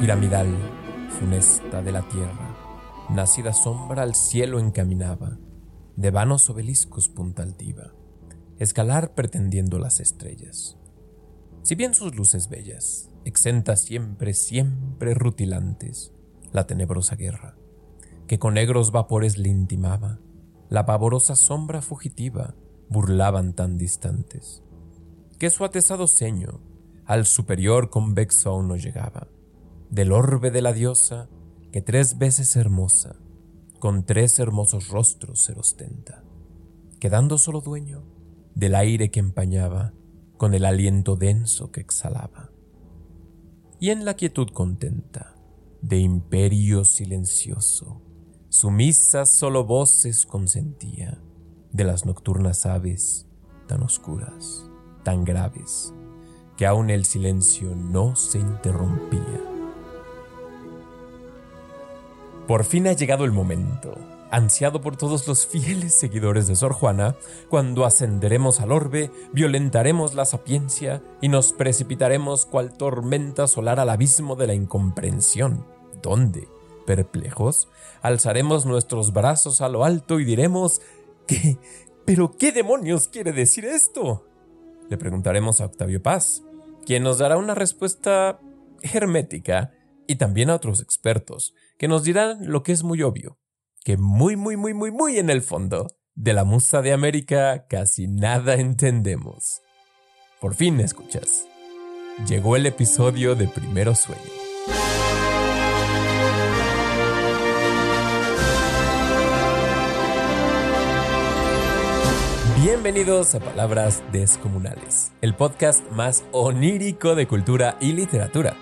piramidal, funesta de la tierra, nacida sombra al cielo encaminaba, de vanos obeliscos punta altiva, escalar pretendiendo las estrellas. Si bien sus luces bellas, exentas siempre, siempre rutilantes, la tenebrosa guerra, que con negros vapores le intimaba, la pavorosa sombra fugitiva, burlaban tan distantes, que su atesado ceño al superior convexo aún no llegaba, del orbe de la diosa, que tres veces hermosa, con tres hermosos rostros se ostenta, quedando solo dueño del aire que empañaba con el aliento denso que exhalaba. Y en la quietud contenta, de imperio silencioso, sumisas solo voces consentía de las nocturnas aves tan oscuras, tan graves, que aún el silencio no se interrumpía. Por fin ha llegado el momento, ansiado por todos los fieles seguidores de Sor Juana, cuando ascenderemos al orbe, violentaremos la sapiencia y nos precipitaremos cual tormenta solar al abismo de la incomprensión. ¿Dónde? Perplejos, alzaremos nuestros brazos a lo alto y diremos ¿Qué? ¿Pero qué demonios quiere decir esto? Le preguntaremos a Octavio Paz, quien nos dará una respuesta hermética y también a otros expertos, que nos dirán lo que es muy obvio, que muy, muy, muy, muy, muy en el fondo, de la musa de América casi nada entendemos. Por fin escuchas. Llegó el episodio de Primero Sueño. Bienvenidos a Palabras Descomunales, el podcast más onírico de cultura y literatura.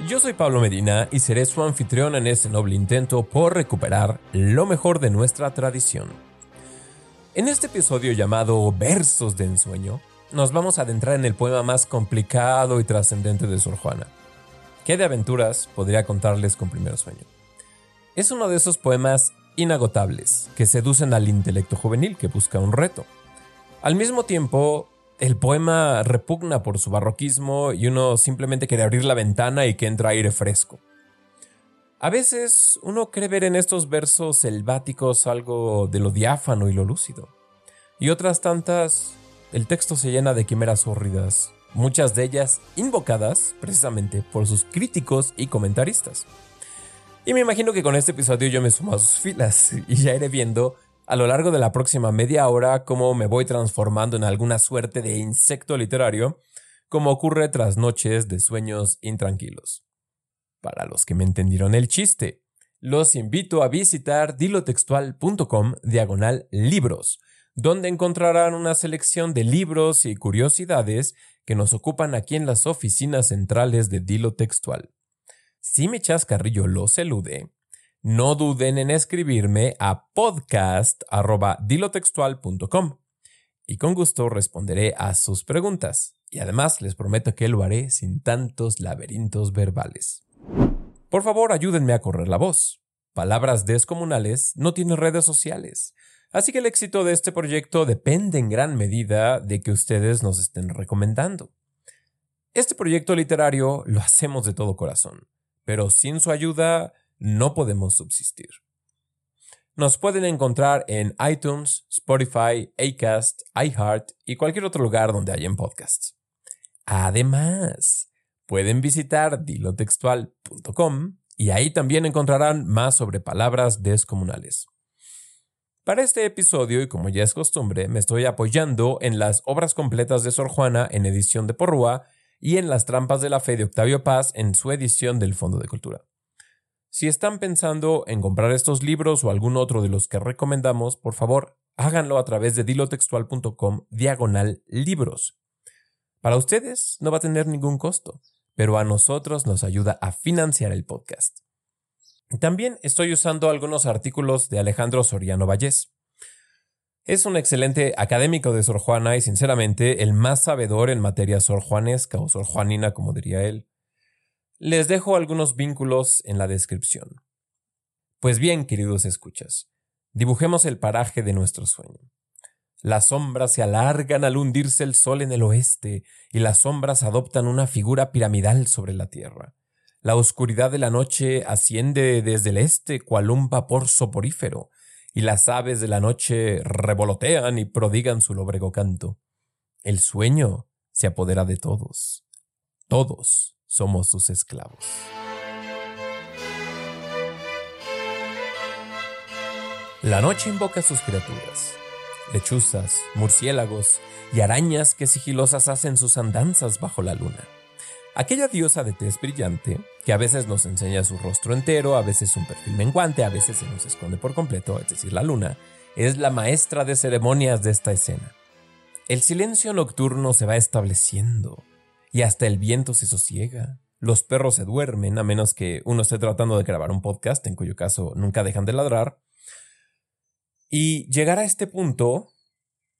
Yo soy Pablo Medina y seré su anfitrión en este noble intento por recuperar lo mejor de nuestra tradición. En este episodio llamado Versos de Ensueño, nos vamos a adentrar en el poema más complicado y trascendente de Sor Juana. ¿Qué de aventuras podría contarles con Primero Sueño? Es uno de esos poemas inagotables que seducen al intelecto juvenil que busca un reto. Al mismo tiempo, el poema repugna por su barroquismo y uno simplemente quiere abrir la ventana y que entra aire fresco. A veces uno cree ver en estos versos selváticos algo de lo diáfano y lo lúcido. Y otras tantas, el texto se llena de quimeras hórridas, muchas de ellas invocadas precisamente por sus críticos y comentaristas. Y me imagino que con este episodio yo me sumo a sus filas y ya iré viendo a lo largo de la próxima media hora cómo me voy transformando en alguna suerte de insecto literario, como ocurre tras noches de sueños intranquilos. Para los que me entendieron el chiste, los invito a visitar dilotextual.com diagonal libros, donde encontrarán una selección de libros y curiosidades que nos ocupan aquí en las oficinas centrales de Dilo Textual. Si mi chascarrillo los elude, no duden en escribirme a podcast.dilotextual.com y con gusto responderé a sus preguntas. Y además les prometo que lo haré sin tantos laberintos verbales. Por favor, ayúdenme a correr la voz. Palabras Descomunales no tiene redes sociales, así que el éxito de este proyecto depende en gran medida de que ustedes nos estén recomendando. Este proyecto literario lo hacemos de todo corazón, pero sin su ayuda no podemos subsistir. Nos pueden encontrar en iTunes, Spotify, Acast, iHeart y cualquier otro lugar donde hayan podcasts. Además, pueden visitar dilotextual.com y ahí también encontrarán más sobre palabras descomunales. Para este episodio, y como ya es costumbre, me estoy apoyando en las obras completas de Sor Juana en edición de Porrúa y en las trampas de la fe de Octavio Paz en su edición del Fondo de Cultura. Si están pensando en comprar estos libros o algún otro de los que recomendamos, por favor, háganlo a través de dilotextual.com diagonal libros. Para ustedes no va a tener ningún costo, pero a nosotros nos ayuda a financiar el podcast. También estoy usando algunos artículos de Alejandro Soriano Vallés. Es un excelente académico de Sor Juana y sinceramente el más sabedor en materia sorjuanesca o sorjuanina, como diría él. Les dejo algunos vínculos en la descripción. Pues bien, queridos escuchas, dibujemos el paraje de nuestro sueño. Las sombras se alargan al hundirse el sol en el oeste y las sombras adoptan una figura piramidal sobre la tierra. La oscuridad de la noche asciende desde el este cual un vapor soporífero, y las aves de la noche revolotean y prodigan su lóbrego canto. El sueño se apodera de todos. Todos somos sus esclavos. La noche invoca a sus criaturas, lechuzas, murciélagos y arañas que sigilosas hacen sus andanzas bajo la luna. Aquella diosa de tez brillante, que a veces nos enseña su rostro entero, a veces un perfil menguante, a veces se nos esconde por completo, es decir, la luna, es la maestra de ceremonias de esta escena. El silencio nocturno se va estableciendo, y hasta el viento se sosiega. Los perros se duermen, a menos que uno esté tratando de grabar un podcast, en cuyo caso nunca dejan de ladrar. Y llegar a este punto,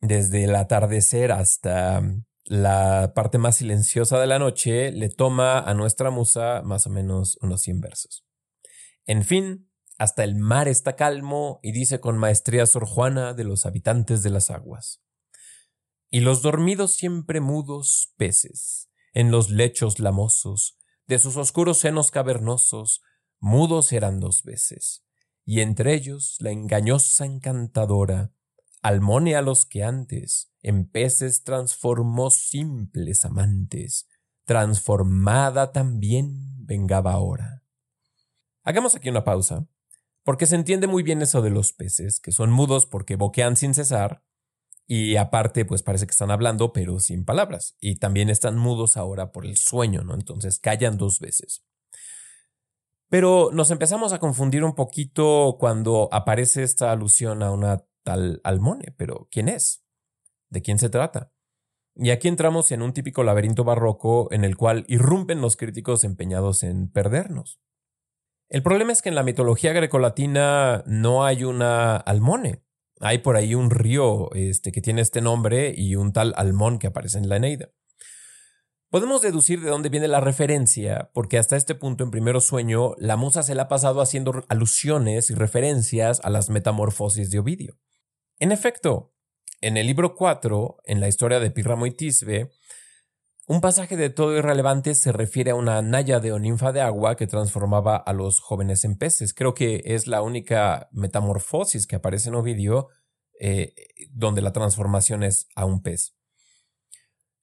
desde el atardecer hasta la parte más silenciosa de la noche le toma a nuestra musa más o menos unos 100 versos. En fin, hasta el mar está calmo y dice con maestría Sor Juana de los habitantes de las aguas. Y los dormidos siempre mudos peces, en los lechos lamosos, de sus oscuros senos cavernosos, mudos eran dos veces, y entre ellos la engañosa encantadora, almone a los que antes en peces transformó simples amantes, transformada también vengaba ahora. Hagamos aquí una pausa, porque se entiende muy bien eso de los peces, que son mudos porque boquean sin cesar, y aparte, pues parece que están hablando, pero sin palabras, y también están mudos ahora por el sueño, ¿no? Entonces callan dos veces. Pero nos empezamos a confundir un poquito cuando aparece esta alusión a una tal Almone, pero ¿quién es? ¿De quién se trata? Y aquí entramos en un típico laberinto barroco en el cual irrumpen los críticos empeñados en perdernos. El problema es que en la mitología grecolatina no hay una Almone. Hay por ahí un río este, que tiene este nombre y un tal Almón que aparece en la Eneida. Podemos deducir de dónde viene la referencia, porque hasta este punto en Primero Sueño, la musa se la ha pasado haciendo alusiones y referencias a las metamorfosis de Ovidio. En efecto, en el libro 4, en la historia de Píramo y Tisbe, un pasaje de todo irrelevante se refiere a una náyade o ninfa de agua que transformaba a los jóvenes en peces. Creo que es la única metamorfosis que aparece en Ovidio eh, donde la transformación es a un pez.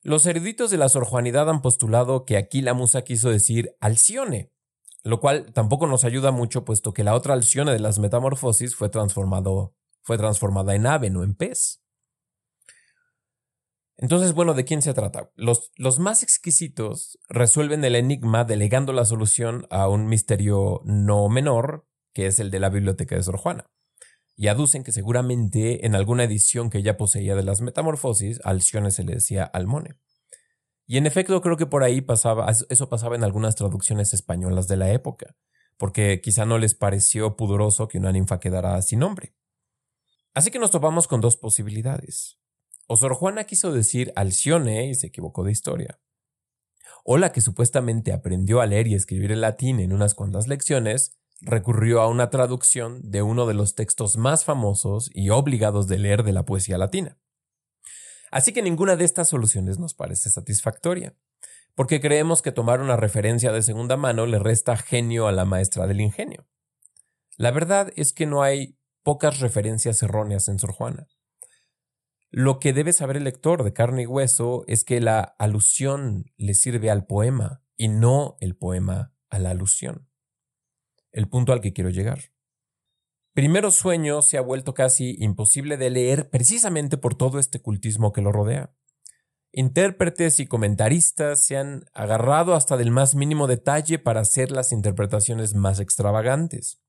Los eruditos de la Sor Juanidad han postulado que aquí la musa quiso decir Alcione, lo cual tampoco nos ayuda mucho puesto que la otra Alcione de las metamorfosis fue transformado fue transformada en ave, no en pez. Entonces, bueno, ¿de quién se trata? Los, más exquisitos resuelven el enigma delegando la solución a un misterio no menor, que es el de la biblioteca de Sor Juana. Y aducen que seguramente en alguna edición que ella poseía de las metamorfosis, Alcione se le decía Almone. Y en efecto creo que por ahí pasaba, eso pasaba en algunas traducciones españolas de la época, porque quizá no les pareció pudoroso que una ninfa quedara sin nombre. Así que nos topamos con dos posibilidades. O Sor Juana quiso decir Alcione y se equivocó de historia. O la que supuestamente aprendió a leer y escribir en latín en unas cuantas lecciones, recurrió a una traducción de uno de los textos más famosos y obligados de leer de la poesía latina. Así que ninguna de estas soluciones nos parece satisfactoria, porque creemos que tomar una referencia de segunda mano le resta genio a la maestra del ingenio. La verdad es que no hay pocas referencias erróneas en Sor Juana. Lo que debe saber el lector de carne y hueso es que la alusión le sirve al poema y no el poema a la alusión. El punto al que quiero llegar. Primero sueño se ha vuelto casi imposible de leer precisamente por todo este cultismo que lo rodea. Intérpretes y comentaristas se han agarrado hasta del más mínimo detalle para hacer las interpretaciones más extravagantes.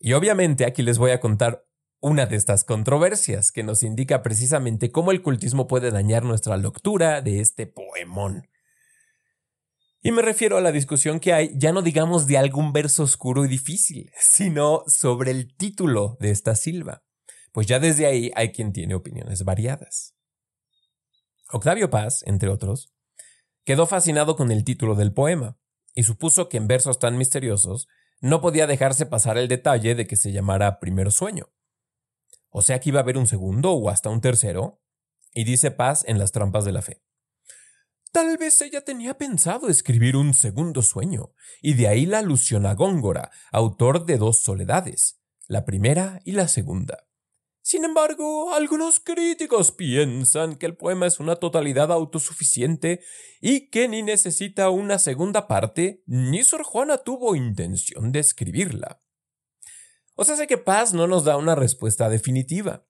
Y obviamente aquí les voy a contar una de estas controversias que nos indica precisamente cómo el cultismo puede dañar nuestra lectura de este poemón. Y me refiero a la discusión que hay, ya no digamos de algún verso oscuro y difícil, sino sobre el título de esta silva. Pues ya desde ahí hay quien tiene opiniones variadas. Octavio Paz, entre otros, quedó fascinado con el título del poema y supuso que en versos tan misteriosos no podía dejarse pasar el detalle de que se llamara primer sueño. O sea que iba a haber un segundo o hasta un tercero, y dice Paz en las trampas de la fe. Tal vez ella tenía pensado escribir un segundo sueño, y de ahí la alusión a Góngora, autor de dos soledades, la primera y la segunda. Sin embargo, algunos críticos piensan que el poema es una totalidad autosuficiente y que ni necesita una segunda parte, ni Sor Juana tuvo intención de escribirla. O sea, sé que Paz no nos da una respuesta definitiva,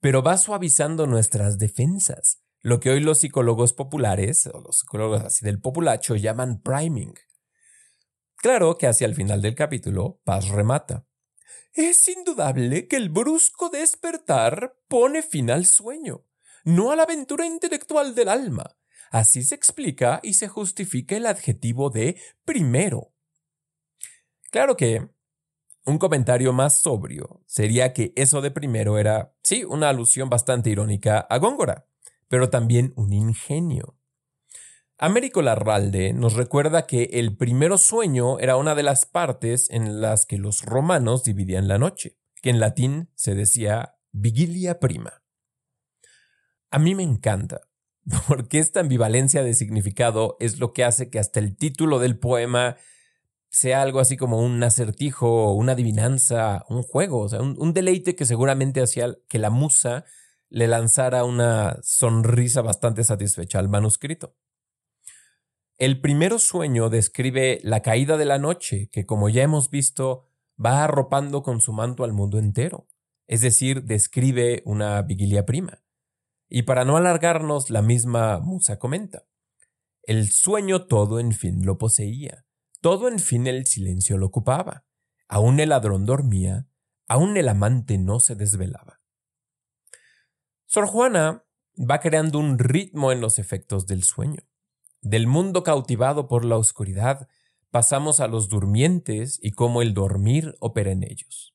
pero va suavizando nuestras defensas, lo que hoy los psicólogos populares, o los psicólogos así del populacho, llaman priming. Claro que hacia el final del capítulo, Paz remata. Es indudable que el brusco despertar pone fin al sueño, no a la aventura intelectual del alma. Así se explica y se justifica el adjetivo de primero. Claro que un comentario más sobrio sería que eso de primero era, sí, una alusión bastante irónica a Góngora, pero también un ingenio. Américo Larralde nos recuerda que el primero sueño era una de las partes en las que los romanos dividían la noche, que en latín se decía vigilia prima. A mí me encanta, porque esta ambivalencia de significado es lo que hace que hasta el título del poema sea algo así como un acertijo, una adivinanza, un juego, o sea, un, un deleite que seguramente hacía que la musa le lanzara una sonrisa bastante satisfecha al manuscrito. El primero sueño describe la caída de la noche, que como ya hemos visto, va arropando con su manto al mundo entero, es decir, describe una vigilia prima. Y para no alargarnos, la misma musa comenta. El sueño todo en fin lo poseía, todo en fin el silencio lo ocupaba, aún el ladrón dormía, aún el amante no se desvelaba. Sor Juana va creando un ritmo en los efectos del sueño. Del mundo cautivado por la oscuridad, pasamos a los durmientes y cómo el dormir opera en ellos.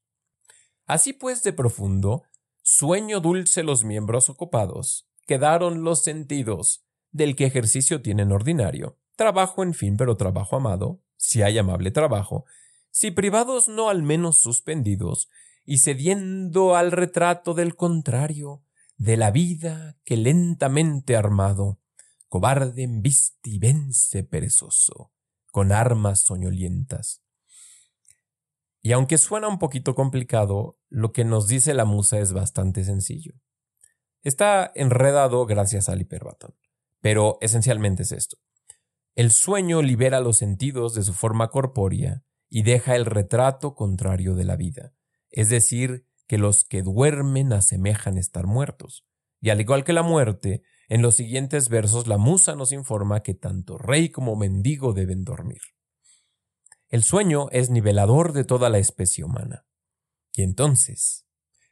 Así pues, de profundo, sueño dulce los miembros ocupados, quedaron los sentidos, del que ejercicio tienen ordinario, trabajo en fin, pero trabajo amado, si hay amable trabajo, si privados no al menos suspendidos, y cediendo al retrato del contrario, de la vida que lentamente armado, cobarde embiste y vence perezoso, con armas soñolientas. Y aunque suena un poquito complicado, lo que nos dice la musa es bastante sencillo. Está enredado gracias al hiperbatón, pero esencialmente es esto. El sueño libera los sentidos de su forma corpórea y deja el retrato contrario de la vida, es decir, que los que duermen asemejan estar muertos. Y al igual que la muerte, en los siguientes versos la musa nos informa que tanto rey como mendigo deben dormir. El sueño es nivelador de toda la especie humana. Y entonces,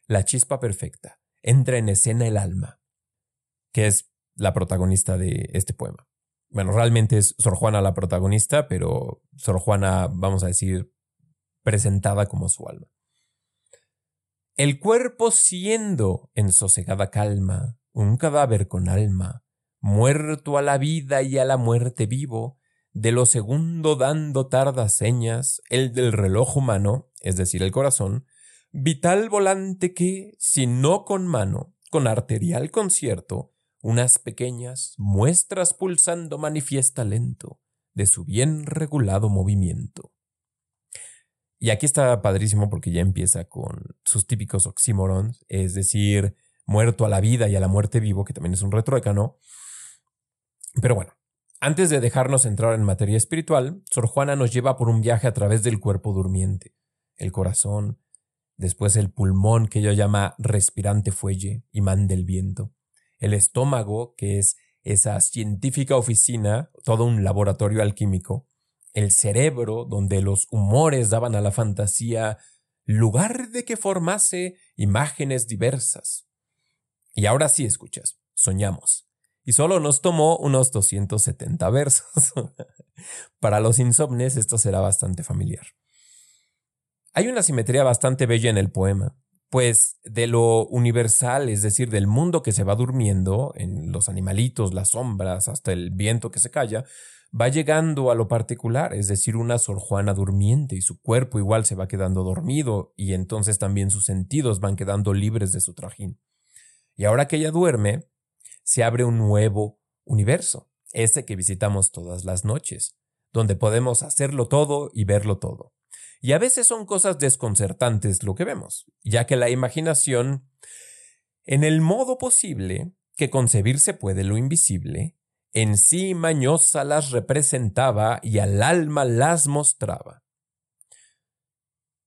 la chispa perfecta, entra en escena el alma, que es la protagonista de este poema. Bueno, realmente es Sor Juana la protagonista, pero Sor Juana, vamos a decir, presentada como su alma. El cuerpo siendo en sosegada calma, un cadáver con alma, muerto a la vida y a la muerte vivo, de lo segundo dando tardas señas, el del reloj humano, es decir, el corazón, vital volante que, si no con mano, con arterial concierto, unas pequeñas muestras pulsando manifiesta lento de su bien regulado movimiento. Y aquí está padrísimo porque ya empieza con sus típicos oxímorons, es decir, muerto a la vida y a la muerte vivo, que también es un retruécano. Pero bueno, antes de dejarnos entrar en materia espiritual, Sor Juana nos lleva por un viaje a través del cuerpo durmiente, el corazón, después el pulmón que ella llama respirante fuelle, imán del viento, el estómago, que es esa científica oficina, todo un laboratorio alquímico, el cerebro donde los humores daban a la fantasía lugar de que formase imágenes diversas, y ahora sí escuchas, soñamos. Y solo nos tomó unos 270 versos. Para los insomnes esto será bastante familiar. Hay una simetría bastante bella en el poema, pues de lo universal, es decir, del mundo que se va durmiendo, en los animalitos, las sombras, hasta el viento que se calla, va llegando a lo particular, es decir, una Sor Juana durmiente y su cuerpo igual se va quedando dormido y entonces también sus sentidos van quedando libres de su trajín. Y ahora que ella duerme, se abre un nuevo universo, ese que visitamos todas las noches, donde podemos hacerlo todo y verlo todo. Y a veces son cosas desconcertantes lo que vemos, ya que la imaginación, en el modo posible que concebirse puede lo invisible, en sí mañosa las representaba y al alma las mostraba.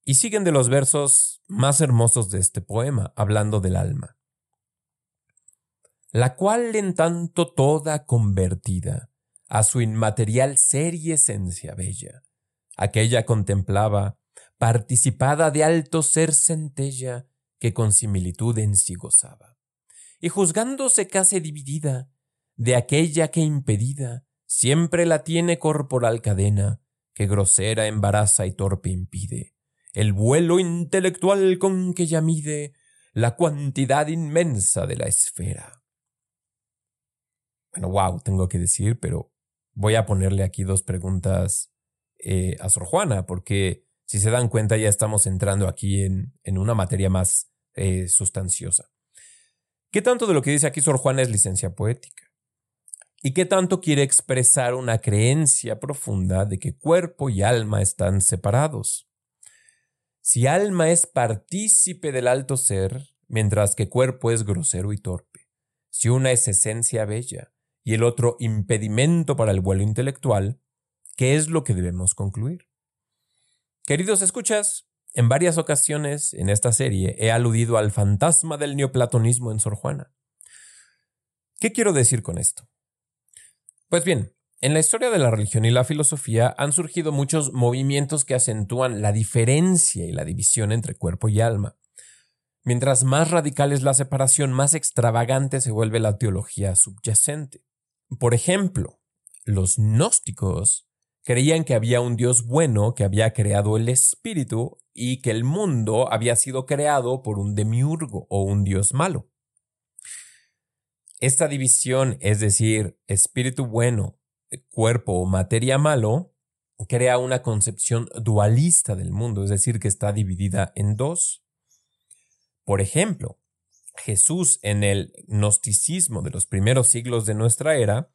Y siguen de los versos más hermosos de este poema, hablando del alma. La cual en tanto toda convertida a su inmaterial ser y esencia bella, aquella contemplaba, participada de alto ser centella, que con similitud en sí gozaba. Y juzgándose casi dividida, de aquella que impedida, siempre la tiene corporal cadena, que grosera embaraza y torpe impide, el vuelo intelectual con que ya mide la cuantidad inmensa de la esfera. Bueno, wow, tengo que decir, pero voy a ponerle aquí dos preguntas eh, a Sor Juana, porque si se dan cuenta ya estamos entrando aquí en, en una materia más eh, sustanciosa. ¿Qué tanto de lo que dice aquí Sor Juana es licencia poética? ¿Y qué tanto quiere expresar una creencia profunda de que cuerpo y alma están separados? Si alma es partícipe del alto ser, mientras que cuerpo es grosero y torpe, si una es esencia bella y el otro impedimento para el vuelo intelectual, ¿Qué es lo que debemos concluir? Queridos escuchas, en varias ocasiones en esta serie he aludido al fantasma del neoplatonismo en Sor Juana. ¿Qué quiero decir con esto? Pues bien, en la historia de la religión y la filosofía han surgido muchos movimientos que acentúan la diferencia y la división entre cuerpo y alma. Mientras más radical es la separación, más extravagante se vuelve la teología subyacente. Por ejemplo, los gnósticos Creían que había un Dios bueno que había creado el espíritu y que el mundo había sido creado por un demiurgo o un Dios malo. Esta división, es decir, espíritu bueno, cuerpo o materia malo, crea una concepción dualista del mundo, es decir, que está dividida en dos. Por ejemplo, Jesús en el gnosticismo de los primeros siglos de nuestra era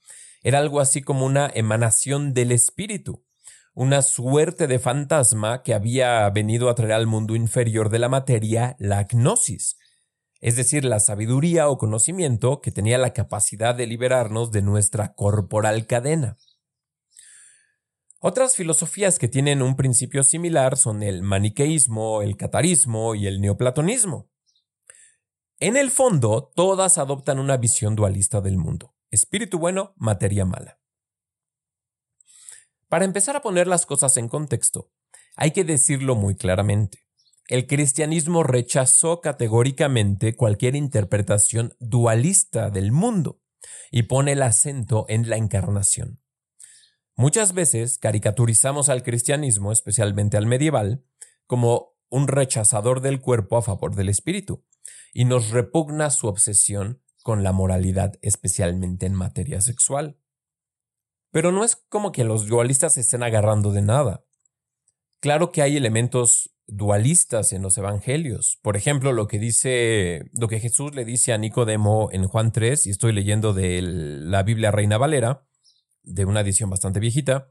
era algo así como una emanación del espíritu, una suerte de fantasma que había venido a traer al mundo inferior de la materia la gnosis, es decir, la sabiduría o conocimiento que tenía la capacidad de liberarnos de nuestra corporal cadena. Otras filosofías que tienen un principio similar son el maniqueísmo, el catarismo y el neoplatonismo. En el fondo, todas adoptan una visión dualista del mundo. Espíritu bueno, materia mala. Para empezar a poner las cosas en contexto, hay que decirlo muy claramente. El cristianismo rechazó categóricamente cualquier interpretación dualista del mundo y pone el acento en la encarnación. Muchas veces caricaturizamos al cristianismo, especialmente al medieval, como un rechazador del cuerpo a favor del espíritu, y nos repugna su obsesión con la moralidad, especialmente en materia sexual. Pero no es como que los dualistas se estén agarrando de nada. Claro que hay elementos dualistas en los evangelios. Por ejemplo, lo que dice, lo que Jesús le dice a Nicodemo en Juan 3, y estoy leyendo de la Biblia Reina Valera, de una edición bastante viejita.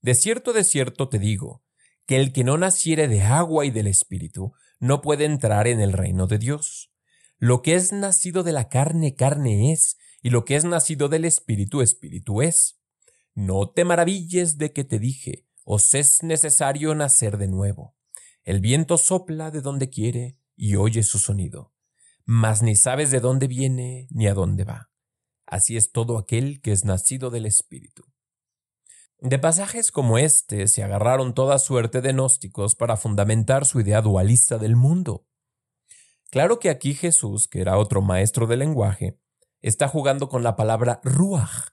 De cierto, de cierto te digo, que el que no naciere de agua y del Espíritu no puede entrar en el reino de Dios. Lo que es nacido de la carne, carne es, y lo que es nacido del espíritu, espíritu es. No te maravilles de que te dije, os es necesario nacer de nuevo. El viento sopla de donde quiere y oye su sonido, mas ni sabes de dónde viene ni a dónde va. Así es todo aquel que es nacido del espíritu. De pasajes como este se agarraron toda suerte de gnósticos para fundamentar su idea dualista del mundo. Claro que aquí Jesús, que era otro maestro del lenguaje, está jugando con la palabra ruach,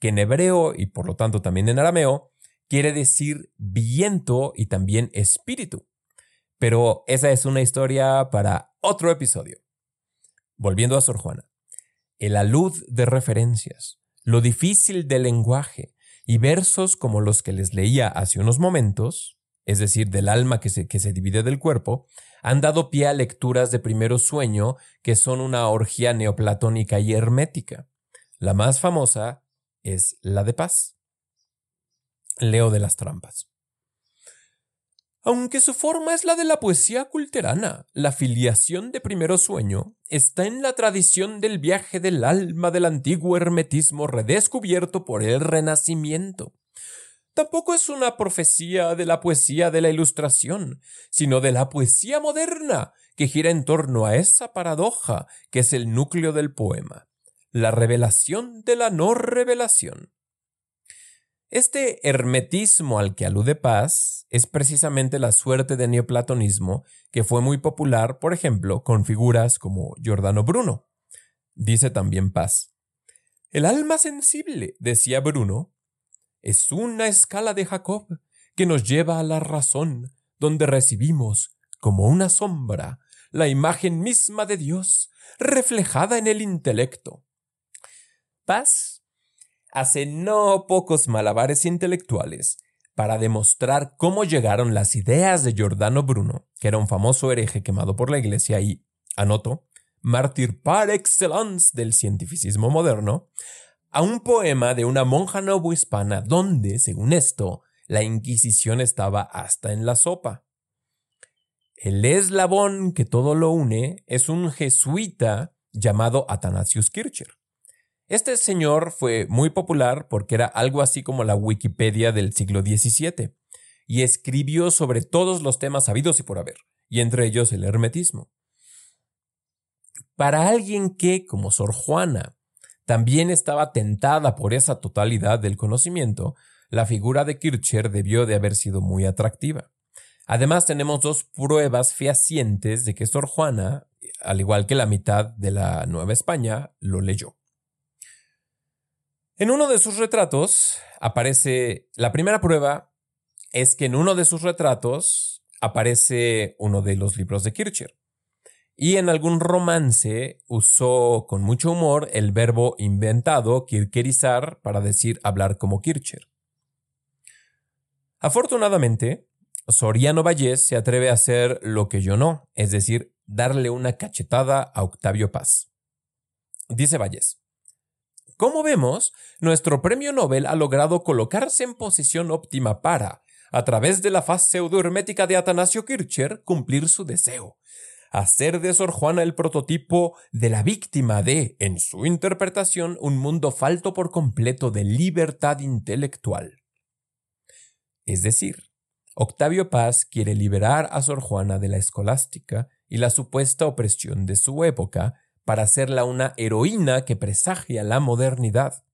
que en hebreo y por lo tanto también en arameo quiere decir viento y también espíritu. Pero esa es una historia para otro episodio. Volviendo a Sor Juana. El alud de referencias, lo difícil del lenguaje y versos como los que les leía hace unos momentos, es decir, del alma que se, que se divide del cuerpo, han dado pie a lecturas de primero sueño que son una orgía neoplatónica y hermética. La más famosa es la de paz. Leo de las trampas. Aunque su forma es la de la poesía culterana, la filiación de primero sueño está en la tradición del viaje del alma del antiguo hermetismo redescubierto por el Renacimiento. Tampoco es una profecía de la poesía de la Ilustración, sino de la poesía moderna, que gira en torno a esa paradoja que es el núcleo del poema, la revelación de la no revelación. Este hermetismo al que alude Paz es precisamente la suerte de neoplatonismo que fue muy popular, por ejemplo, con figuras como Giordano Bruno. Dice también Paz. El alma sensible, decía Bruno, es una escala de Jacob que nos lleva a la razón, donde recibimos, como una sombra, la imagen misma de Dios, reflejada en el intelecto. Paz hace no pocos malabares intelectuales para demostrar cómo llegaron las ideas de Giordano Bruno, que era un famoso hereje quemado por la Iglesia y, anoto, mártir par excellence del cientificismo moderno, a un poema de una monja novohispana donde, según esto, la Inquisición estaba hasta en la sopa. El eslabón que todo lo une es un jesuita llamado Athanasius Kircher. Este señor fue muy popular porque era algo así como la Wikipedia del siglo XVII y escribió sobre todos los temas habidos y por haber, y entre ellos el hermetismo. Para alguien que, como Sor Juana, también estaba tentada por esa totalidad del conocimiento, la figura de Kircher debió de haber sido muy atractiva. Además, tenemos dos pruebas fehacientes de que Sor Juana, al igual que la mitad de la Nueva España, lo leyó. En uno de sus retratos aparece, la primera prueba es que en uno de sus retratos aparece uno de los libros de Kircher. Y en algún romance usó con mucho humor el verbo inventado kircherizar para decir hablar como Kircher. Afortunadamente, Soriano Vallés se atreve a hacer lo que yo no, es decir, darle una cachetada a Octavio Paz. Dice Vallés. Como vemos, nuestro premio Nobel ha logrado colocarse en posición óptima para, a través de la faz pseudohermética de Atanasio Kircher, cumplir su deseo, hacer de Sor Juana el prototipo de la víctima de, en su interpretación, un mundo falto por completo de libertad intelectual. Es decir, Octavio Paz quiere liberar a Sor Juana de la escolástica y la supuesta opresión de su época para hacerla una heroína que presagia la modernidad.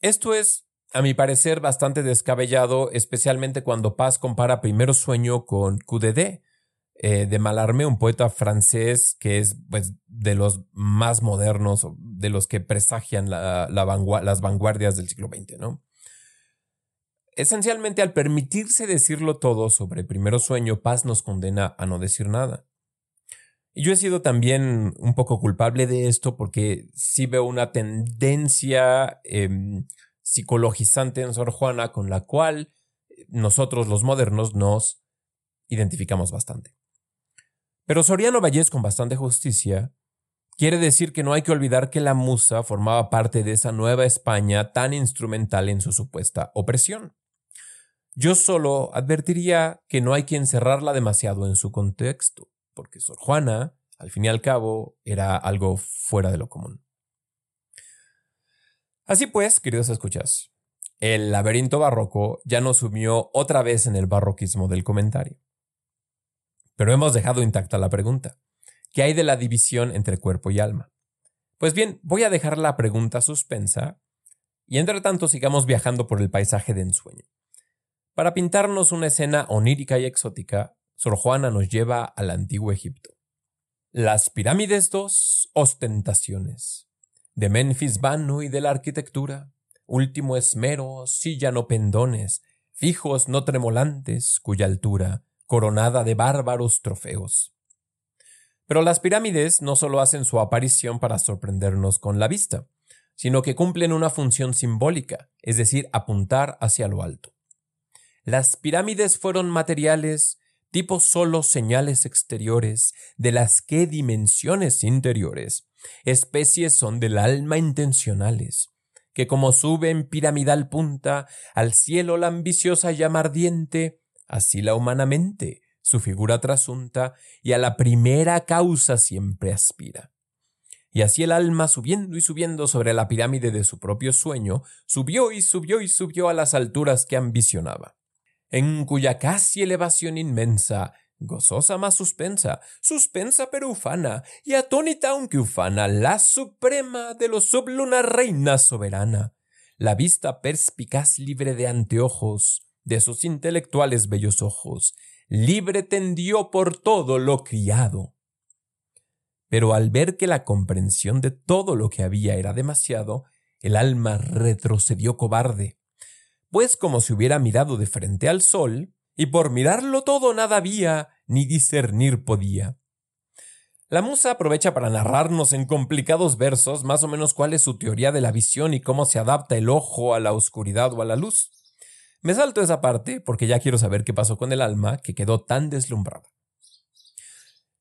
Esto es, a mi parecer, bastante descabellado, especialmente cuando Paz compara Primero Sueño con QDD, eh, de Malarmé, un poeta francés que es pues, de los más modernos, de los que presagian las vanguardias del siglo XX, ¿no? Esencialmente, al permitirse decirlo todo sobre Primero Sueño, Paz nos condena a no decir nada. Y yo he sido también un poco culpable de esto porque sí veo una tendencia em, psicologizante en Sor Juana con la cual nosotros los modernos nos identificamos bastante. Pero Soriano Vallés con bastante justicia quiere decir que no hay que olvidar que la musa formaba parte de esa nueva España tan instrumental en su supuesta opresión. Yo solo advertiría que no hay que encerrarla demasiado en su contexto porque Sor Juana, al fin y al cabo, era algo fuera de lo común. Así pues, queridos escuchas, el laberinto barroco ya nos sumió otra vez en el barroquismo del comentario. Pero hemos dejado intacta la pregunta. ¿Qué hay de la división entre cuerpo y alma? Pues bien, voy a dejar la pregunta suspensa y entre tanto sigamos viajando por el paisaje de ensueño. Para pintarnos una escena onírica y exótica, Sor Juana nos lleva al antiguo Egipto. Las pirámides dos ostentaciones. De Memphis vano y de la arquitectura, último esmero, silla no pendones, fijos no tremolantes, cuya altura, coronada de bárbaros trofeos. Pero las pirámides no solo hacen su aparición para sorprendernos con la vista, sino que cumplen una función simbólica, es decir, apuntar hacia lo alto. Las pirámides fueron materiales tipo solo señales exteriores de las que dimensiones interiores, especies son del alma intencionales, que como sube en piramidal punta al cielo la ambiciosa llama ardiente, así la humanamente su figura trasunta y a la primera causa siempre aspira. Y así el alma, subiendo y subiendo sobre la pirámide de su propio sueño, subió y subió y subió a las alturas que ambicionaba, en cuya casi elevación inmensa, gozosa más suspensa, suspensa pero ufana, y atónita aunque ufana, la suprema de los subluna reina soberana, la vista perspicaz libre de anteojos, de sus intelectuales bellos ojos, libre tendió por todo lo criado. Pero al ver que la comprensión de todo lo que había era demasiado, el alma retrocedió cobarde, pues como si hubiera mirado de frente al sol, y por mirarlo todo nada había, ni discernir podía. La musa aprovecha para narrarnos en complicados versos más o menos cuál es su teoría de la visión y cómo se adapta el ojo a la oscuridad o a la luz. Me salto esa parte porque ya quiero saber qué pasó con el alma que quedó tan deslumbrada.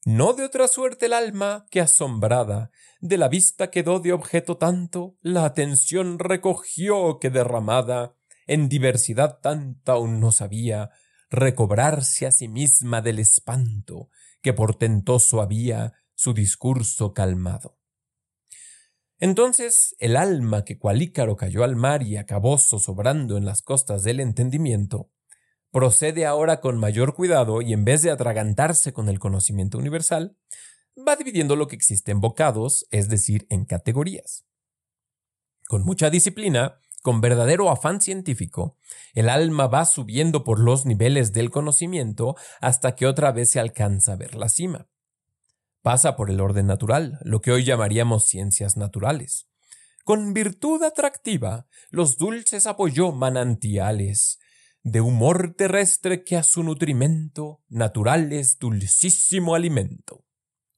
No de otra suerte el alma que asombrada de la vista quedó de objeto tanto, la atención recogió que derramada en diversidad tanta aún no sabía recobrarse a sí misma del espanto que portentoso había su discurso calmado. Entonces el alma que cual Ícaro cayó al mar y acabó zozobrando en las costas del entendimiento, procede ahora con mayor cuidado y en vez de atragantarse con el conocimiento universal, va dividiendo lo que existe en bocados, es decir, en categorías. Con mucha disciplina, con verdadero afán científico, el alma va subiendo por los niveles del conocimiento hasta que otra vez se alcanza a ver la cima. Pasa por el orden natural, lo que hoy llamaríamos ciencias naturales. Con virtud atractiva, los dulces apoyó manantiales, de humor terrestre que a su nutrimento natural es dulcísimo alimento.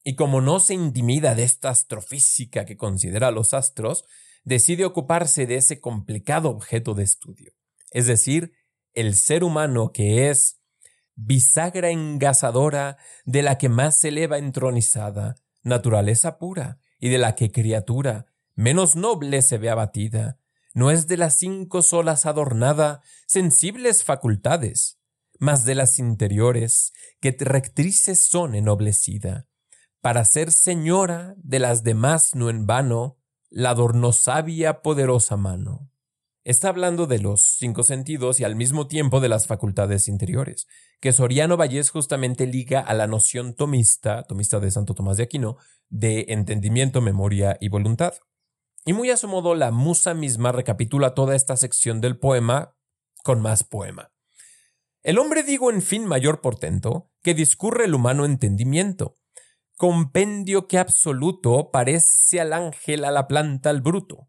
Y como no se intimida de esta astrofísica que considera los astros, decide ocuparse de ese complicado objeto de estudio, es decir, el ser humano que es bisagra engasadora de la que más se eleva entronizada, naturaleza pura, y de la que criatura menos noble se ve abatida, no es de las cinco solas adornada sensibles facultades, mas de las interiores que rectrices son ennoblecida, para ser señora de las demás no en vano, la adornó sabia poderosa mano. Está hablando de los cinco sentidos y al mismo tiempo de las facultades interiores, que Soriano Vallés justamente liga a la noción tomista, tomista de Santo Tomás de Aquino, de entendimiento, memoria y voluntad. Y muy a su modo, la musa misma recapitula toda esta sección del poema con más poema. El hombre digo en fin mayor portento, que discurre el humano entendimiento, compendio que absoluto parece al ángel a la planta al bruto,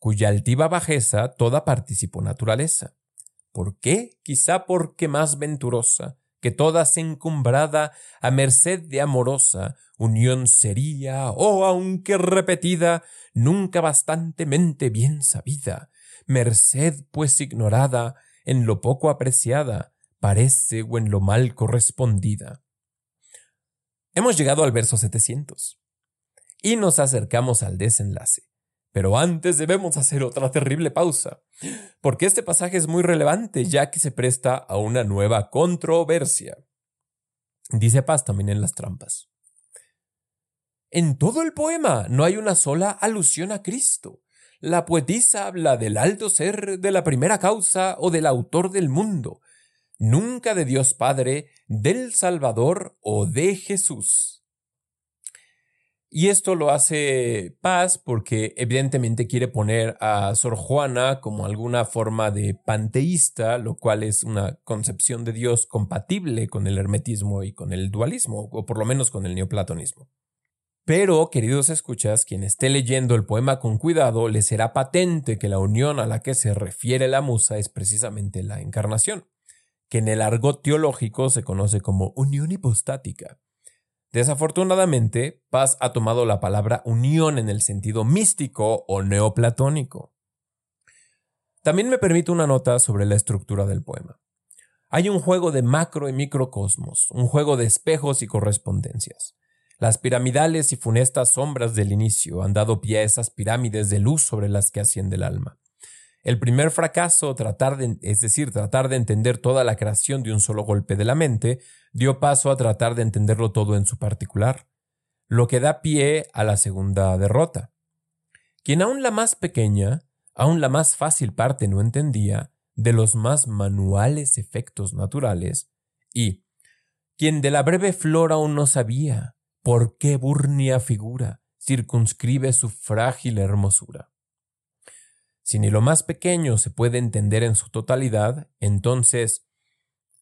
cuya altiva bajeza toda participó naturaleza. ¿Por qué? Quizá porque más venturosa, que todas encumbrada a merced de amorosa unión sería, oh, aunque repetida, nunca bastantemente bien sabida, merced pues ignorada, en lo poco apreciada, parece o en lo mal correspondida. Hemos llegado al verso 700 y nos acercamos al desenlace. Pero antes debemos hacer otra terrible pausa, porque este pasaje es muy relevante ya que se presta a una nueva controversia. Dice Paz también en las trampas. En todo el poema no hay una sola alusión a Cristo. La poetisa habla del alto ser, de la primera causa o del autor del mundo, nunca de Dios Padre, del Salvador o de Jesús. Y esto lo hace Paz porque evidentemente quiere poner a Sor Juana como alguna forma de panteísta, lo cual es una concepción de Dios compatible con el hermetismo y con el dualismo, o por lo menos con el neoplatonismo. Pero, queridos escuchas, quien esté leyendo el poema con cuidado, le será patente que la unión a la que se refiere la musa es precisamente la encarnación, que en el argot teológico se conoce como unión hipostática Desafortunadamente, Paz ha tomado la palabra unión en el sentido místico o neoplatónico. También me permite una nota sobre la estructura del poema. Hay un juego de macro y microcosmos, un juego de espejos y correspondencias. Las piramidales y funestas sombras del inicio han dado pie a esas pirámides de luz sobre las que asciende el alma. El primer fracaso, tratar de, es decir, tratar de entender toda la creación de un solo golpe de la mente, dio paso a tratar de entenderlo todo en su particular, lo que da pie a la segunda derrota. Quien aún la más pequeña, aún la más fácil parte no entendía, de los más manuales efectos naturales, y quien de la breve flor aún no sabía, ¿Por qué burnia figura circunscribe su frágil hermosura? Si ni lo más pequeño se puede entender en su totalidad, entonces,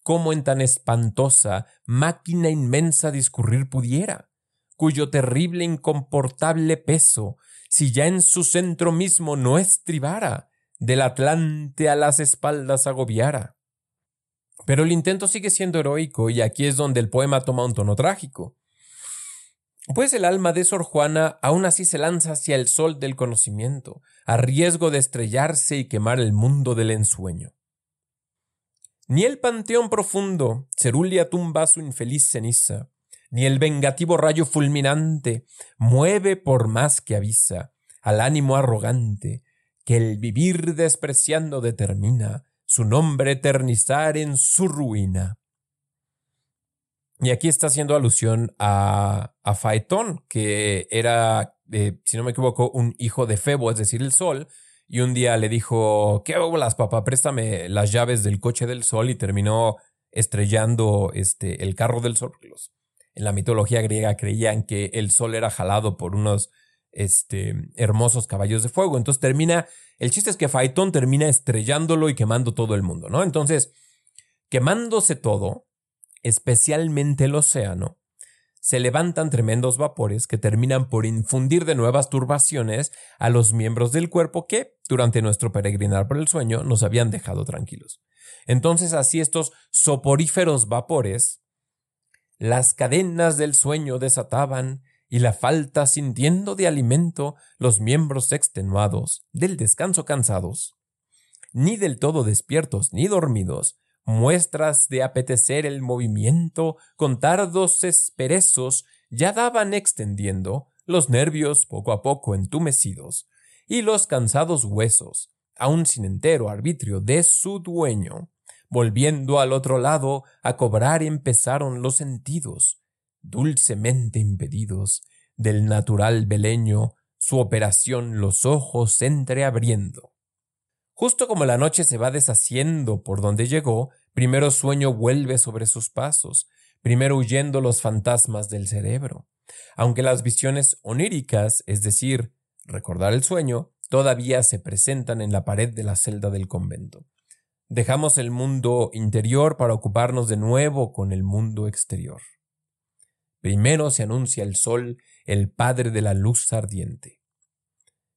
¿cómo en tan espantosa máquina inmensa discurrir pudiera, cuyo terrible incomportable peso, si ya en su centro mismo no estribara, del Atlante a las espaldas agobiara? Pero el intento sigue siendo heroico y aquí es donde el poema toma un tono trágico. Pues el alma de Sor Juana aún así se lanza hacia el sol del conocimiento, a riesgo de estrellarse y quemar el mundo del ensueño. Ni el panteón profundo cerulia tumba su infeliz ceniza, ni el vengativo rayo fulminante mueve por más que avisa al ánimo arrogante que el vivir despreciando determina su nombre eternizar en su ruina. Y aquí está haciendo alusión a, a Faetón, que era, eh, si no me equivoco, un hijo de Febo, es decir, el sol. Y un día le dijo, ¿qué las papá? Préstame las llaves del coche del sol y terminó estrellando este, el carro del sol. en la mitología griega creían que el sol era jalado por unos este, hermosos caballos de fuego. Entonces termina, el chiste es que Faetón termina estrellándolo y quemando todo el mundo, ¿no? Entonces, quemándose todo, especialmente el océano, se levantan tremendos vapores que terminan por infundir de nuevas turbaciones a los miembros del cuerpo que, durante nuestro peregrinar por el sueño, nos habían dejado tranquilos. Entonces así estos soporíferos vapores, las cadenas del sueño desataban y la falta sintiendo de alimento los miembros extenuados, del descanso cansados, ni del todo despiertos ni dormidos, muestras de apetecer el movimiento con tardos esperezos ya daban extendiendo los nervios poco a poco entumecidos, y los cansados huesos, aun sin entero arbitrio de su dueño, volviendo al otro lado a cobrar empezaron los sentidos, dulcemente impedidos del natural beleño, su operación los ojos entreabriendo. Justo como la noche se va deshaciendo por donde llegó, primero sueño vuelve sobre sus pasos, primero huyendo los fantasmas del cerebro. Aunque las visiones oníricas, es decir, recordar el sueño, todavía se presentan en la pared de la celda del convento. Dejamos el mundo interior para ocuparnos de nuevo con el mundo exterior. Primero se anuncia el sol, el padre de la luz ardiente.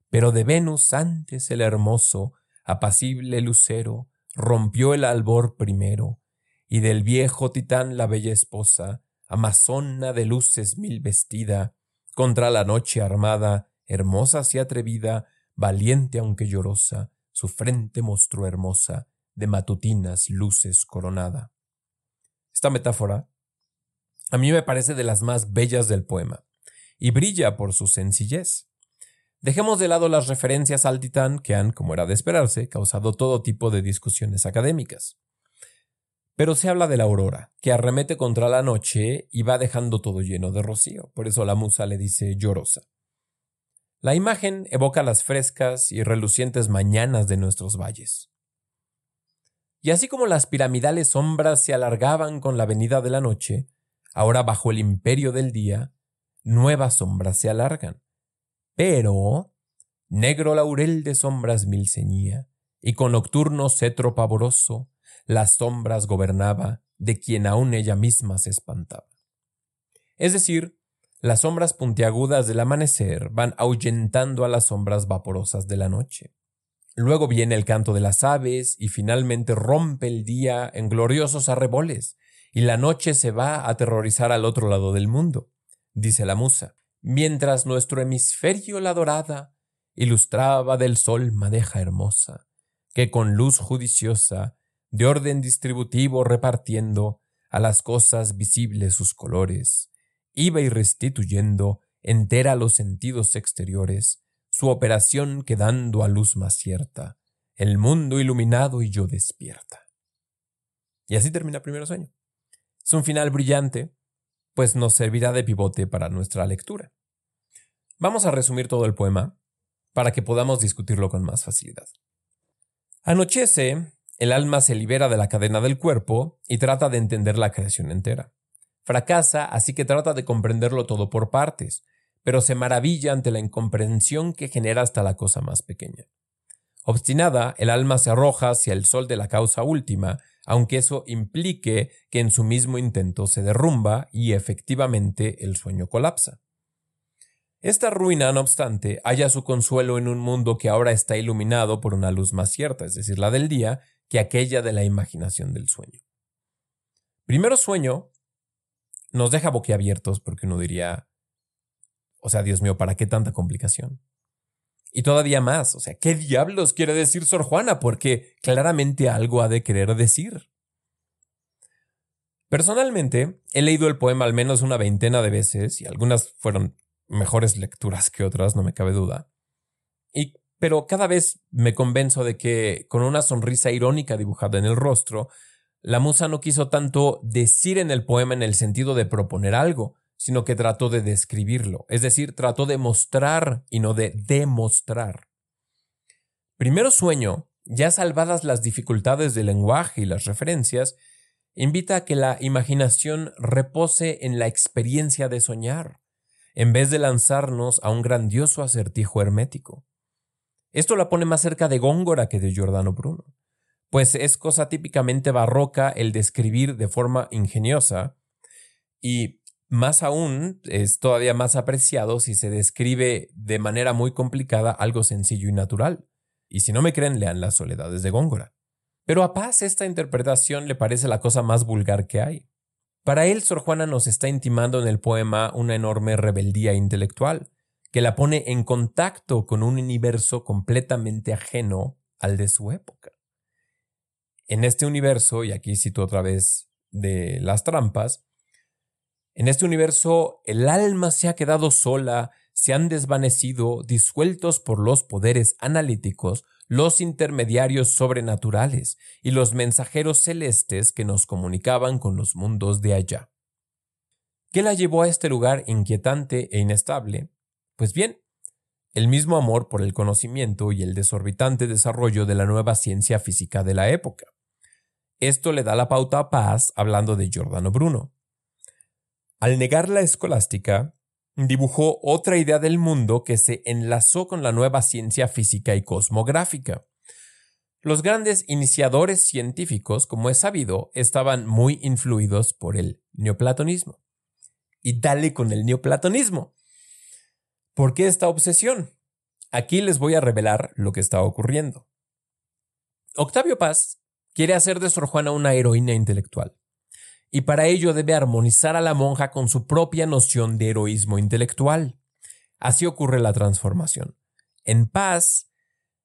Pero de Venus antes el hermoso, apacible lucero, rompió el albor primero, y del viejo titán la bella esposa, amazona de luces mil vestida, contra la noche armada, hermosa y atrevida, valiente aunque llorosa, su frente mostró hermosa, de matutinas luces coronada. Esta metáfora a mí me parece de las más bellas del poema, y brilla por su sencillez. Dejemos de lado las referencias al titán que han, como era de esperarse, causado todo tipo de discusiones académicas. Pero se habla de la aurora, que arremete contra la noche y va dejando todo lleno de rocío, por eso la musa le dice llorosa. La imagen evoca las frescas y relucientes mañanas de nuestros valles. Y así como las piramidales sombras se alargaban con la venida de la noche, ahora bajo el imperio del día, nuevas sombras se alargan pero negro laurel de sombras mil ceñía, y con nocturno cetro pavoroso las sombras gobernaba de quien aún ella misma se espantaba. Es decir, las sombras puntiagudas del amanecer van ahuyentando a las sombras vaporosas de la noche. Luego viene el canto de las aves y finalmente rompe el día en gloriosos arreboles, y la noche se va a aterrorizar al otro lado del mundo, dice la musa mientras nuestro hemisferio la dorada ilustraba del sol madeja hermosa, que con luz judiciosa, de orden distributivo repartiendo a las cosas visibles sus colores, iba y restituyendo entera los sentidos exteriores, su operación quedando a luz más cierta, el mundo iluminado y yo despierta. Y así termina el primer sueño. Es un final brillante, pues nos servirá de pivote para nuestra lectura. Vamos a resumir todo el poema para que podamos discutirlo con más facilidad. Anochece, el alma se libera de la cadena del cuerpo y trata de entender la creación entera. Fracasa, así que trata de comprenderlo todo por partes, pero se maravilla ante la incomprensión que genera hasta la cosa más pequeña. Obstinada, el alma se arroja hacia el sol de la causa última, aunque eso implique que en su mismo intento se derrumba y efectivamente el sueño colapsa. Esta ruina, no obstante, halla su consuelo en un mundo que ahora está iluminado por una luz más cierta, es decir, la del día, que aquella de la imaginación del sueño. Primero sueño nos deja boquiabiertos porque uno diría, o sea, Dios mío, ¿para qué tanta complicación? Y todavía más, o sea, ¿qué diablos quiere decir Sor Juana? Porque claramente algo ha de querer decir. Personalmente, he leído el poema al menos una veintena de veces y algunas fueron mejores lecturas que otras, no me cabe duda. Y, pero cada vez me convenzo de que, con una sonrisa irónica dibujada en el rostro, la musa no quiso tanto decir en el poema en el sentido de proponer algo, sino que trató de describirlo, es decir, trató de mostrar y no de demostrar. Primero sueño, ya salvadas las dificultades del lenguaje y las referencias, invita a que la imaginación repose en la experiencia de soñar, en vez de lanzarnos a un grandioso acertijo hermético. Esto la pone más cerca de Góngora que de Giordano Bruno, pues es cosa típicamente barroca el describir de forma ingeniosa y más aún es todavía más apreciado si se describe de manera muy complicada algo sencillo y natural. Y si no me creen, lean las soledades de Góngora. Pero a Paz esta interpretación le parece la cosa más vulgar que hay. Para él, Sor Juana nos está intimando en el poema una enorme rebeldía intelectual, que la pone en contacto con un universo completamente ajeno al de su época. En este universo, y aquí cito otra vez de las trampas, en este universo el alma se ha quedado sola, se han desvanecido, disueltos por los poderes analíticos, los intermediarios sobrenaturales y los mensajeros celestes que nos comunicaban con los mundos de allá. ¿Qué la llevó a este lugar inquietante e inestable? Pues bien, el mismo amor por el conocimiento y el desorbitante desarrollo de la nueva ciencia física de la época. Esto le da la pauta a Paz hablando de Giordano Bruno. Al negar la escolástica, dibujó otra idea del mundo que se enlazó con la nueva ciencia física y cosmográfica. Los grandes iniciadores científicos, como es sabido, estaban muy influidos por el neoplatonismo. Y dale con el neoplatonismo. ¿Por qué esta obsesión? Aquí les voy a revelar lo que está ocurriendo. Octavio Paz quiere hacer de Sor Juana una heroína intelectual y para ello debe armonizar a la monja con su propia noción de heroísmo intelectual. Así ocurre la transformación. En paz,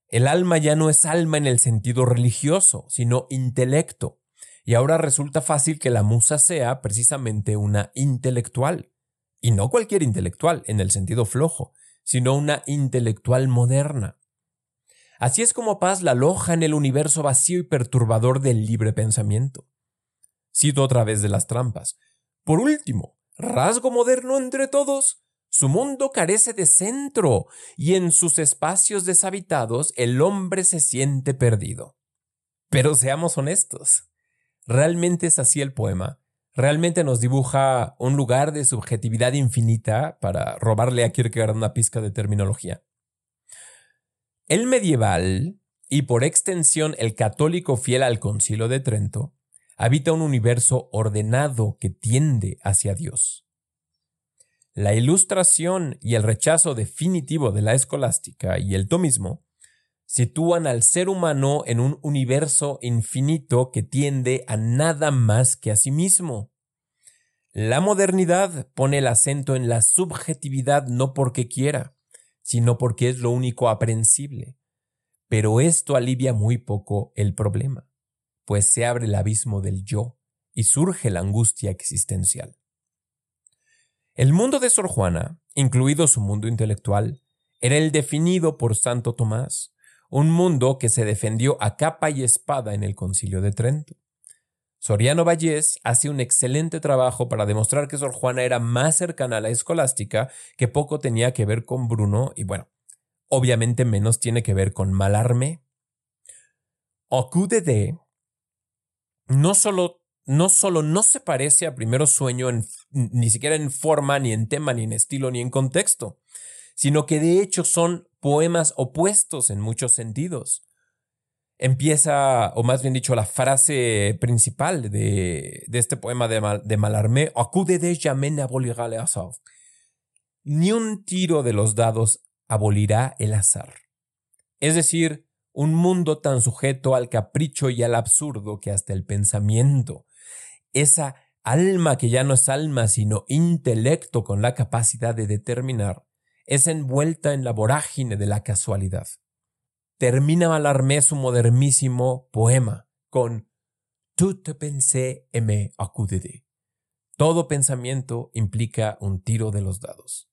el alma ya no es alma en el sentido religioso, sino intelecto, y ahora resulta fácil que la musa sea precisamente una intelectual, y no cualquier intelectual en el sentido flojo, sino una intelectual moderna. Así es como Paz la aloja en el universo vacío y perturbador del libre pensamiento. Cito otra vez de las trampas. Por último, rasgo moderno entre todos. Su mundo carece de centro y en sus espacios deshabitados el hombre se siente perdido. Pero seamos honestos. ¿Realmente es así el poema? ¿Realmente nos dibuja un lugar de subjetividad infinita para robarle a Kierkegaard una pizca de terminología? El medieval, y por extensión el católico fiel al concilio de Trento, habita un universo ordenado que tiende hacia Dios. La ilustración y el rechazo definitivo de la escolástica y el tomismo sitúan al ser humano en un universo infinito que tiende a nada más que a sí mismo. La modernidad pone el acento en la subjetividad no porque quiera, sino porque es lo único aprensible. Pero esto alivia muy poco el problema pues se abre el abismo del yo y surge la angustia existencial. El mundo de Sor Juana, incluido su mundo intelectual, era el definido por Santo Tomás, un mundo que se defendió a capa y espada en el concilio de Trento. Soriano Vallés hace un excelente trabajo para demostrar que Sor Juana era más cercana a la escolástica, que poco tenía que ver con Bruno y bueno, obviamente menos tiene que ver con Malarmé. de no solo, no solo no se parece a Primero Sueño ni siquiera en forma, ni en tema, ni en estilo, ni en contexto, sino que de hecho son poemas opuestos en muchos sentidos. Empieza, o más bien dicho, la frase principal de, este poema de, de Malarmé, Acude de jamais abolirá le Ni un tiro de los dados abolirá el azar. Es decir, un mundo tan sujeto al capricho y al absurdo que hasta el pensamiento, esa alma que ya no es alma sino intelecto con la capacidad de determinar, es envuelta en la vorágine de la casualidad. Termina Malarmé su modernísimo poema con Tout pensé et me Todo pensamiento implica un tiro de los dados.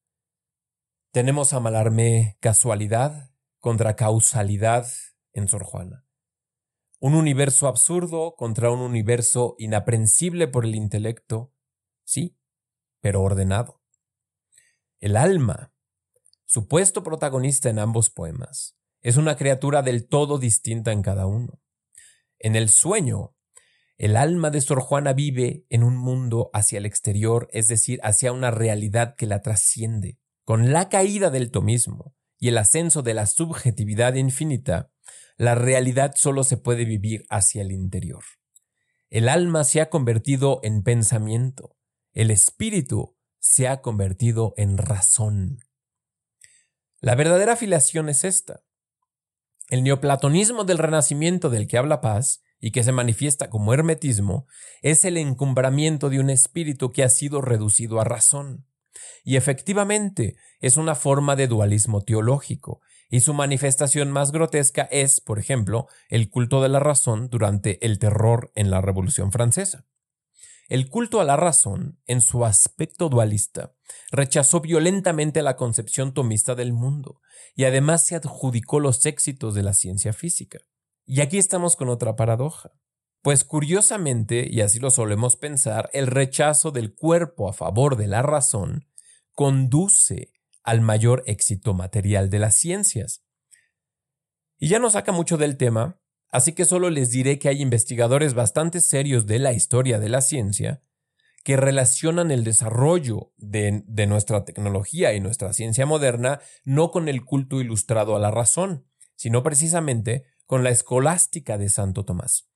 Tenemos a Malarmé casualidad contra causalidad en Sor Juana. Un universo absurdo contra un universo inaprensible por el intelecto, sí, pero ordenado. El alma, supuesto protagonista en ambos poemas, es una criatura del todo distinta en cada uno. En el sueño, el alma de Sor Juana vive en un mundo hacia el exterior, es decir, hacia una realidad que la trasciende. Con la caída del tomismo y el ascenso de la subjetividad infinita, la realidad solo se puede vivir hacia el interior. El alma se ha convertido en pensamiento, el espíritu se ha convertido en razón. La verdadera afiliación es esta. El neoplatonismo del renacimiento del que habla Paz y que se manifiesta como hermetismo es el encumbramiento de un espíritu que ha sido reducido a razón. Y efectivamente es una forma de dualismo teológico, y su manifestación más grotesca es, por ejemplo, el culto de la razón durante el terror en la Revolución Francesa. El culto a la razón, en su aspecto dualista, rechazó violentamente la concepción tomista del mundo y además se adjudicó los éxitos de la ciencia física. Y aquí estamos con otra paradoja. Pues curiosamente, y así lo solemos pensar, el rechazo del cuerpo a favor de la razón conduce al mayor éxito material de las ciencias. Y ya no saca mucho del tema, así que solo les diré que hay investigadores bastante serios de la historia de la ciencia que relacionan el desarrollo de, de, nuestra tecnología y nuestra ciencia moderna no con el culto ilustrado a la razón, sino precisamente con la escolástica de Santo Tomás.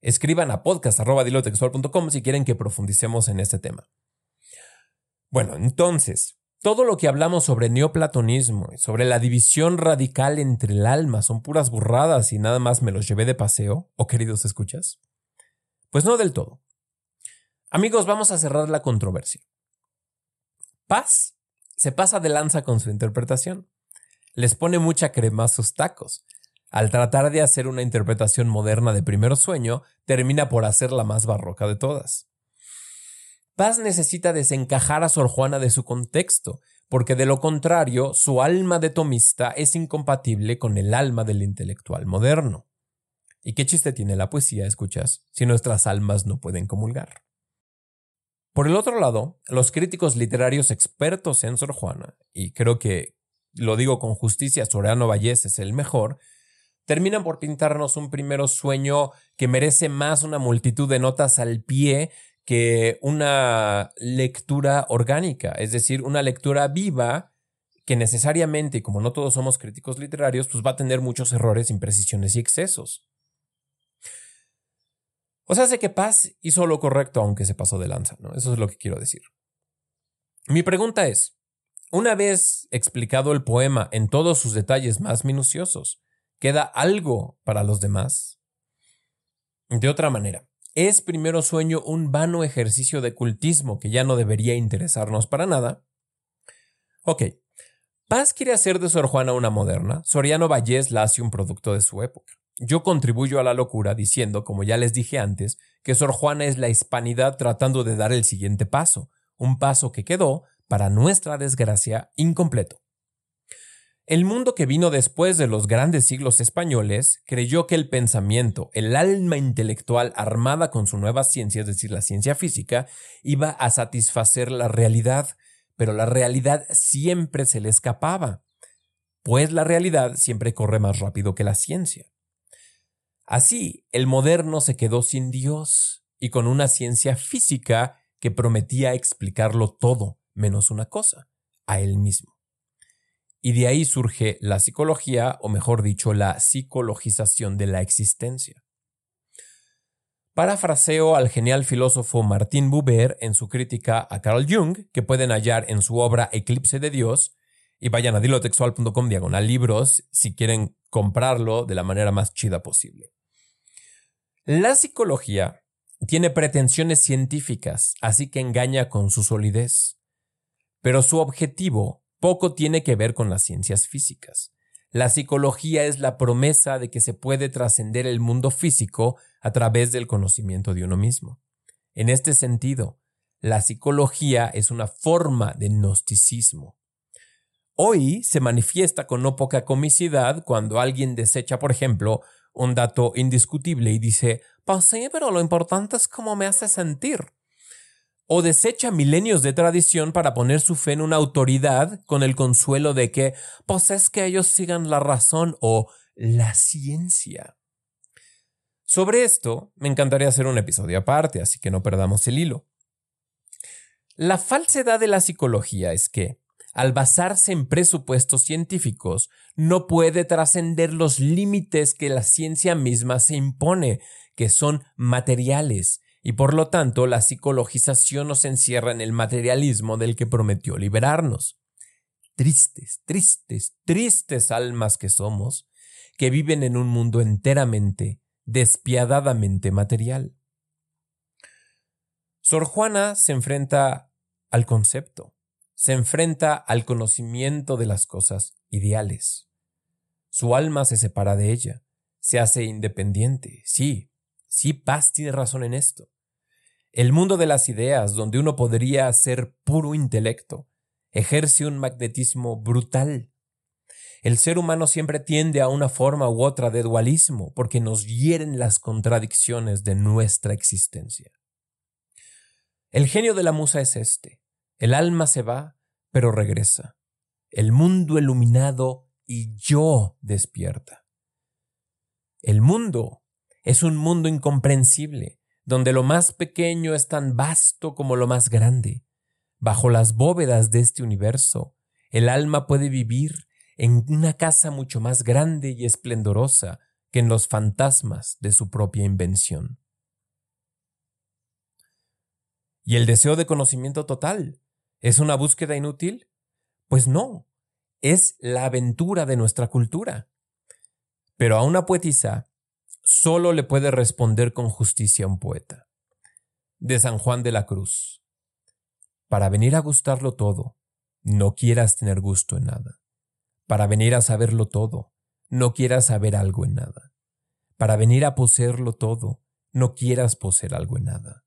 Escriban a podcast.dilotextual.com si quieren que profundicemos en este tema. Bueno, entonces, todo lo que hablamos sobre neoplatonismo y sobre la división radical entre el alma son puras burradas y nada más me los llevé de paseo, ¿o queridos escuchas? Pues no del todo. Amigos, vamos a cerrar la controversia. Paz se pasa de lanza con su interpretación. Les pone mucha crema a sus tacos. Al tratar de hacer una interpretación moderna de Primero Sueño, termina por hacer la más barroca de todas. Paz necesita desencajar a Sor Juana de su contexto, porque de lo contrario su alma de tomista es incompatible con el alma del intelectual moderno. ¿Y qué chiste tiene la poesía, escuchas, si nuestras almas no pueden comulgar? Por el otro lado, los críticos literarios expertos en Sor Juana, y creo que lo digo con justicia, Soriano Vallés es el mejor, terminan por pintarnos un primero sueño que merece más una multitud de notas al pie que una lectura orgánica, es decir, una lectura viva que necesariamente, como no todos somos críticos literarios, pues va a tener muchos errores, imprecisiones y excesos. O sea, sé que Paz hizo lo correcto aunque se pasó de lanza, ¿no? Eso es lo que quiero decir. Mi pregunta es, una vez explicado el poema en todos sus detalles más minuciosos, ¿queda algo para los demás? De otra manera, ¿Es primero sueño un vano ejercicio de cultismo que ya no debería interesarnos para nada? Ok. Paz quiere hacer de Sor Juana una moderna, Soriano Vallés la hace un producto de su época. Yo contribuyo a la locura diciendo, como ya les dije antes, que Sor Juana es la hispanidad tratando de dar el siguiente paso, un paso que quedó, para nuestra desgracia, incompleto. El mundo que vino después de los grandes siglos españoles creyó que el pensamiento, el alma intelectual armada con su nueva ciencia, es decir, la ciencia física, iba a satisfacer la realidad, pero la realidad siempre se le escapaba, pues la realidad siempre corre más rápido que la ciencia. Así, el moderno se quedó sin Dios y con una ciencia física que prometía explicarlo todo, menos una cosa, a él mismo. Y de ahí surge la psicología, o mejor dicho, la psicologización de la existencia. Parafraseo al genial filósofo Martin Buber en su crítica a Carl Jung, que pueden hallar en su obra Eclipse de Dios, y vayan a dilotextual.com diagonal libros si quieren comprarlo de la manera más chida posible. La psicología tiene pretensiones científicas, así que engaña con su solidez. Pero su objetivo poco tiene que ver con las ciencias físicas. La psicología es la promesa de que se puede trascender el mundo físico a través del conocimiento de uno mismo. En este sentido, la psicología es una forma de gnosticismo. Hoy se manifiesta con no poca comicidad cuando alguien desecha, por ejemplo, un dato indiscutible y dice, pues pero lo importante es cómo me hace sentir o desecha milenios de tradición para poner su fe en una autoridad con el consuelo de que, pues es que ellos sigan la razón o la ciencia. Sobre esto, me encantaría hacer un episodio aparte, así que no perdamos el hilo. La falsedad de la psicología es que, al basarse en presupuestos científicos, no puede trascender los límites que la ciencia misma se impone, que son materiales, y por lo tanto la psicologización nos encierra en el materialismo del que prometió liberarnos. Tristes, tristes, tristes almas que somos, que viven en un mundo enteramente, despiadadamente material. Sor Juana se enfrenta al concepto, se enfrenta al conocimiento de las cosas ideales. Su alma se separa de ella, se hace independiente, sí, Sí, Paz tiene razón en esto. El mundo de las ideas, donde uno podría ser puro intelecto, ejerce un magnetismo brutal. El ser humano siempre tiende a una forma u otra de dualismo porque nos hieren las contradicciones de nuestra existencia. El genio de la musa es este. El alma se va, pero regresa. El mundo iluminado y yo despierta. El mundo es un mundo incomprensible, donde lo más pequeño es tan vasto como lo más grande. Bajo las bóvedas de este universo, el alma puede vivir en una casa mucho más grande y esplendorosa que en los fantasmas de su propia invención. ¿Y el deseo de conocimiento total es una búsqueda inútil? Pues no, es la aventura de nuestra cultura. Pero a una poetisa solo le puede responder con justicia un poeta. De San Juan de la Cruz. Para venir a gustarlo todo, no quieras tener gusto en nada. Para venir a saberlo todo, no quieras saber algo en nada. Para venir a poseerlo todo, no quieras poseer algo en nada.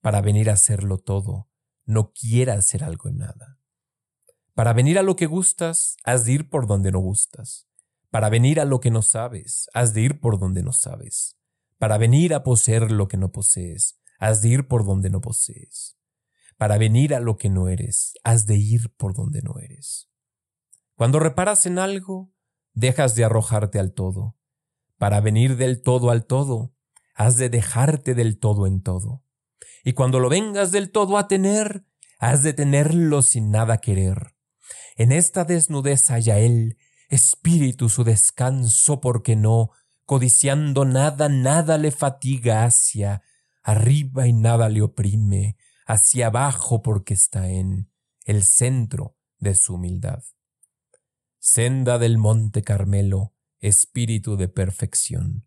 Para venir a hacerlo todo, no quieras hacer algo en nada. Para venir a lo que gustas, has de ir por donde no gustas. Para venir a lo que no sabes, has de ir por donde no sabes. Para venir a poseer lo que no posees, has de ir por donde no posees. Para venir a lo que no eres, has de ir por donde no eres. Cuando reparas en algo, dejas de arrojarte al todo. Para venir del todo al todo, has de dejarte del todo en todo. Y cuando lo vengas del todo a tener, has de tenerlo sin nada querer. En esta desnudez haya él espíritu su descanso, porque no, codiciando nada, nada le fatiga hacia arriba y nada le oprime, hacia abajo porque está en el centro de su humildad. Senda del monte Carmelo, espíritu de perfección.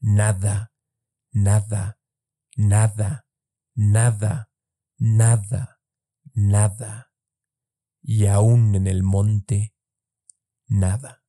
Nada, nada, nada, nada, nada, nada. Y aún en el monte nada.